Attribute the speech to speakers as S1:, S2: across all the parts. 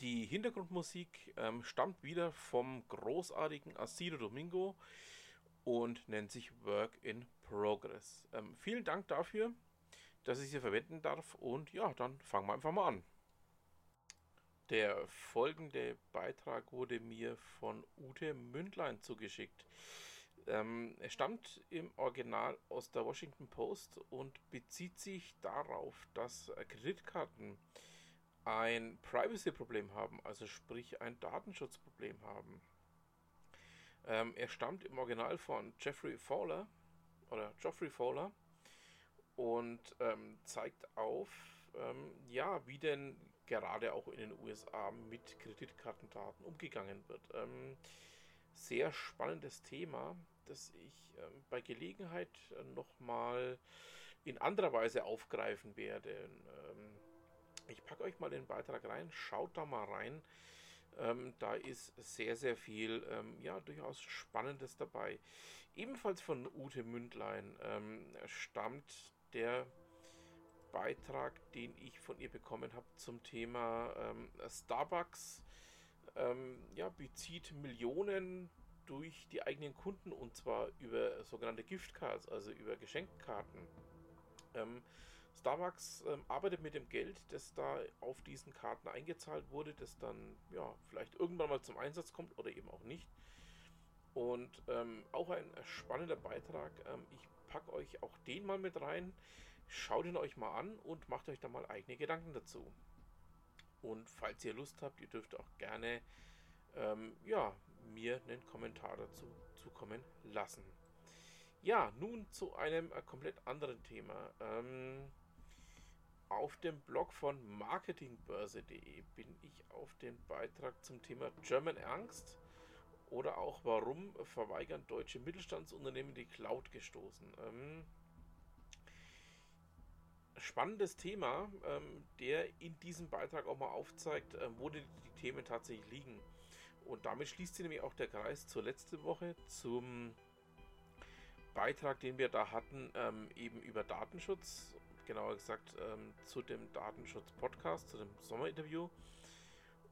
S1: Die Hintergrundmusik ähm, stammt wieder vom großartigen Asido Domingo und nennt sich Work in Progress. Ähm, vielen Dank dafür, dass ich sie verwenden darf und ja, dann fangen wir einfach mal an. Der folgende Beitrag wurde mir von Ute Mündlein zugeschickt. Ähm, er stammt im Original aus der Washington Post und bezieht sich darauf, dass Kreditkarten ein Privacy-Problem haben, also sprich ein Datenschutzproblem haben. Ähm, er stammt im Original von Jeffrey Fowler oder Geoffrey Fowler und ähm, zeigt auf, ähm, ja, wie denn gerade auch in den USA mit Kreditkartendaten umgegangen wird. Ähm, sehr spannendes Thema, das ich ähm, bei Gelegenheit äh, nochmal in anderer Weise aufgreifen werde. Ähm, ich packe euch mal den Beitrag rein, schaut da mal rein. Ähm, da ist sehr, sehr viel, ähm, ja, durchaus Spannendes dabei. Ebenfalls von Ute Mündlein ähm, stammt der Beitrag, den ich von ihr bekommen habe zum Thema ähm, Starbucks. Ähm, ja, bezieht Millionen durch die eigenen Kunden und zwar über sogenannte Giftcards, also über Geschenkkarten. Starbucks ähm, arbeitet mit dem Geld, das da auf diesen Karten eingezahlt wurde, das dann ja vielleicht irgendwann mal zum Einsatz kommt oder eben auch nicht. Und ähm, auch ein spannender Beitrag. Ähm, ich packe euch auch den mal mit rein. Schaut ihn euch mal an und macht euch da mal eigene Gedanken dazu. Und falls ihr Lust habt, ihr dürft auch gerne ähm, ja, mir einen Kommentar dazu zukommen lassen. Ja, nun zu einem äh, komplett anderen Thema. Ähm, auf dem Blog von marketingbörse.de bin ich auf den Beitrag zum Thema German Angst oder auch warum verweigern deutsche Mittelstandsunternehmen die Cloud gestoßen. Ähm, spannendes Thema, ähm, der in diesem Beitrag auch mal aufzeigt, äh, wo die, Themen tatsächlich liegen. Und damit schließt sich nämlich auch der Kreis zur letzten Woche zum Beitrag, den wir da hatten, ähm, eben über Datenschutz genauer gesagt ähm, zu dem Datenschutz-Podcast, zu dem Sommerinterview.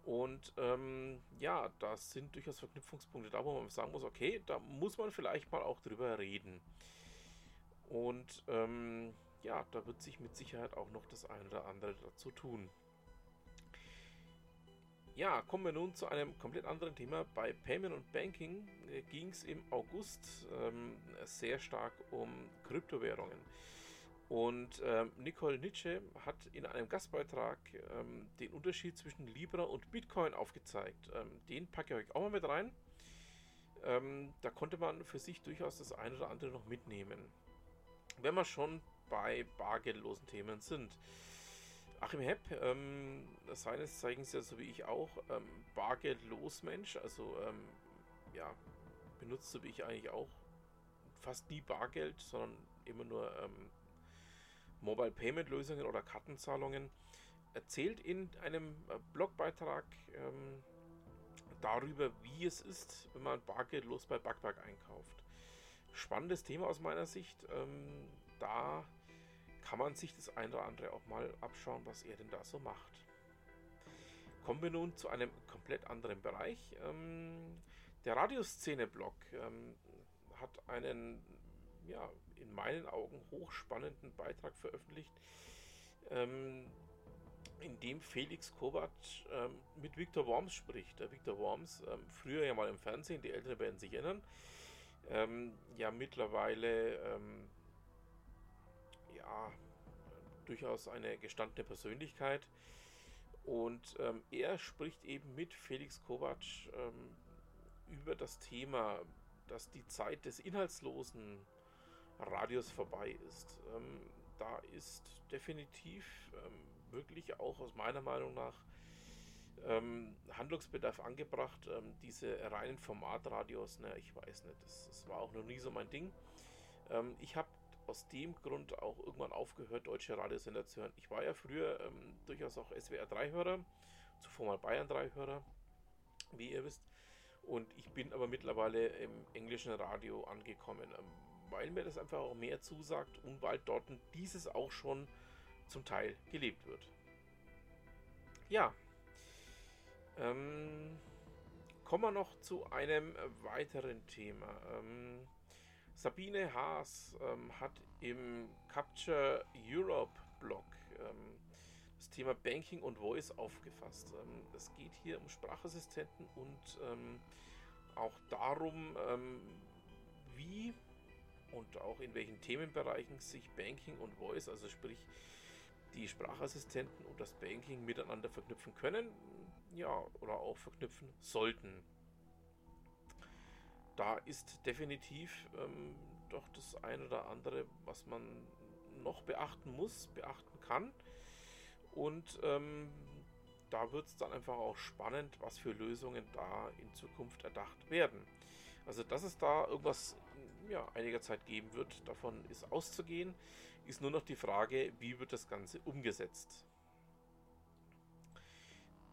S1: Und ähm, ja, das sind durchaus Verknüpfungspunkte da, wo man sagen muss, okay, da muss man vielleicht mal auch drüber reden. Und ähm, ja, da wird sich mit Sicherheit auch noch das eine oder andere dazu tun. Ja, kommen wir nun zu einem komplett anderen Thema. Bei Payment und Banking äh, ging es im August ähm, sehr stark um Kryptowährungen. Und ähm, Nicole Nitsche hat in einem Gastbeitrag ähm, den Unterschied zwischen Libra und Bitcoin aufgezeigt. Ähm, den packe ich euch auch mal mit rein. Ähm, da konnte man für sich durchaus das eine oder andere noch mitnehmen. Wenn wir schon bei bargeldlosen Themen sind. Achim Hepp, ähm, seines Zeigens ja so wie ich auch, ähm, bargeldlos Mensch, also ja, benutzt so wie ich eigentlich auch fast nie Bargeld, sondern immer nur Mobile Payment Lösungen oder Kartenzahlungen, erzählt in einem äh, Blogbeitrag ähm, darüber, wie es ist, wenn man bargeldlos bei Backberg einkauft. Spannendes Thema aus meiner Sicht. Ähm, da kann man sich das eine oder andere auch mal abschauen, was er denn da so macht. Kommen wir nun zu einem komplett anderen Bereich. Ähm, der Radioszene-Blog ähm, hat einen ja, in meinen Augen hochspannenden Beitrag veröffentlicht, ähm, in dem Felix Kovac ähm, mit Victor Worms spricht. Der Victor Worms, ähm, früher ja mal im Fernsehen, die Älteren werden sich erinnern, ähm, ja mittlerweile ähm, ja durchaus eine gestandene Persönlichkeit. Und ähm, er spricht eben mit Felix Kovac über das Thema, dass die Zeit des inhaltslosen Radius vorbei ist. Ähm, da ist definitiv ähm, wirklich auch aus meiner Meinung nach ähm, Handlungsbedarf angebracht. Ähm, diese reinen Formatradios, ne, ich weiß nicht, das, das, war auch noch nie so mein Ding. Ähm, ich habe aus dem Grund auch irgendwann aufgehört, deutsche Radiosender zu hören. Ich war ja früher ähm, durchaus auch SWR 3-Hörer, zuvor mal Bayern 3-Hörer, wie ihr wisst. Und ich bin aber mittlerweile im englischen Radio angekommen, weil mir das einfach auch mehr zusagt und weil dort dieses auch schon zum Teil gelebt wird. Ja, ähm, kommen wir noch zu einem weiteren Thema. Ähm, Sabine Haas ähm, hat im Capture Europe Blog ähm, das Thema Banking und Voice aufgefasst. Ähm, es geht hier um Sprachassistenten und ähm, auch darum, wie und auch in welchen Themenbereichen sich Banking und Voice, also sprich die Sprachassistenten und das Banking miteinander verknüpfen können, ja, oder auch verknüpfen sollten. Da ist definitiv ähm, doch das ein oder andere, was man noch beachten muss, beachten kann. Und ähm, da wird es dann einfach auch spannend, was für Lösungen da in Zukunft erdacht werden. Also, dass es da irgendwas ja, einiger Zeit geben wird, davon ist auszugehen, ist nur noch die Frage, wie wird das Ganze umgesetzt.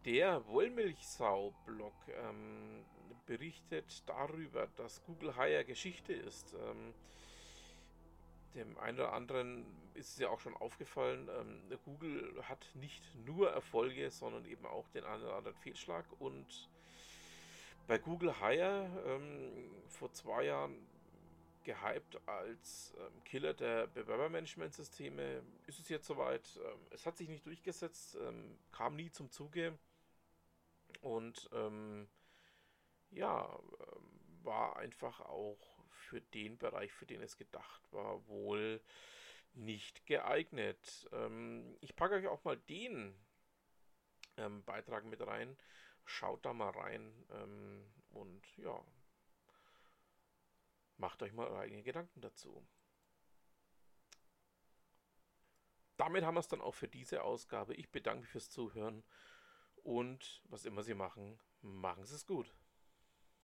S1: Der Wollmilchsau-Blog ähm, berichtet darüber, dass Google Hire Geschichte ist. Ähm, dem einen oder anderen ist es ja auch schon aufgefallen, ähm, Google hat nicht nur Erfolge, sondern eben auch den einen oder anderen Fehlschlag. Und bei Google Hire ähm, vor zwei Jahren gehypt als ähm, Killer der Bewerbermanagementsysteme, ist es jetzt soweit. Ähm, es hat sich nicht durchgesetzt, ähm, kam nie zum Zuge. Und ähm, ja, war einfach auch für den Bereich, für den es gedacht war, wohl nicht geeignet. Ähm, ich packe euch auch mal den ähm, Beitrag mit rein. Schaut da mal rein ähm, und ja, macht euch mal eure eigenen Gedanken dazu. Damit haben wir es dann auch für diese Ausgabe. Ich bedanke mich fürs Zuhören und was immer Sie machen, machen Sie es gut.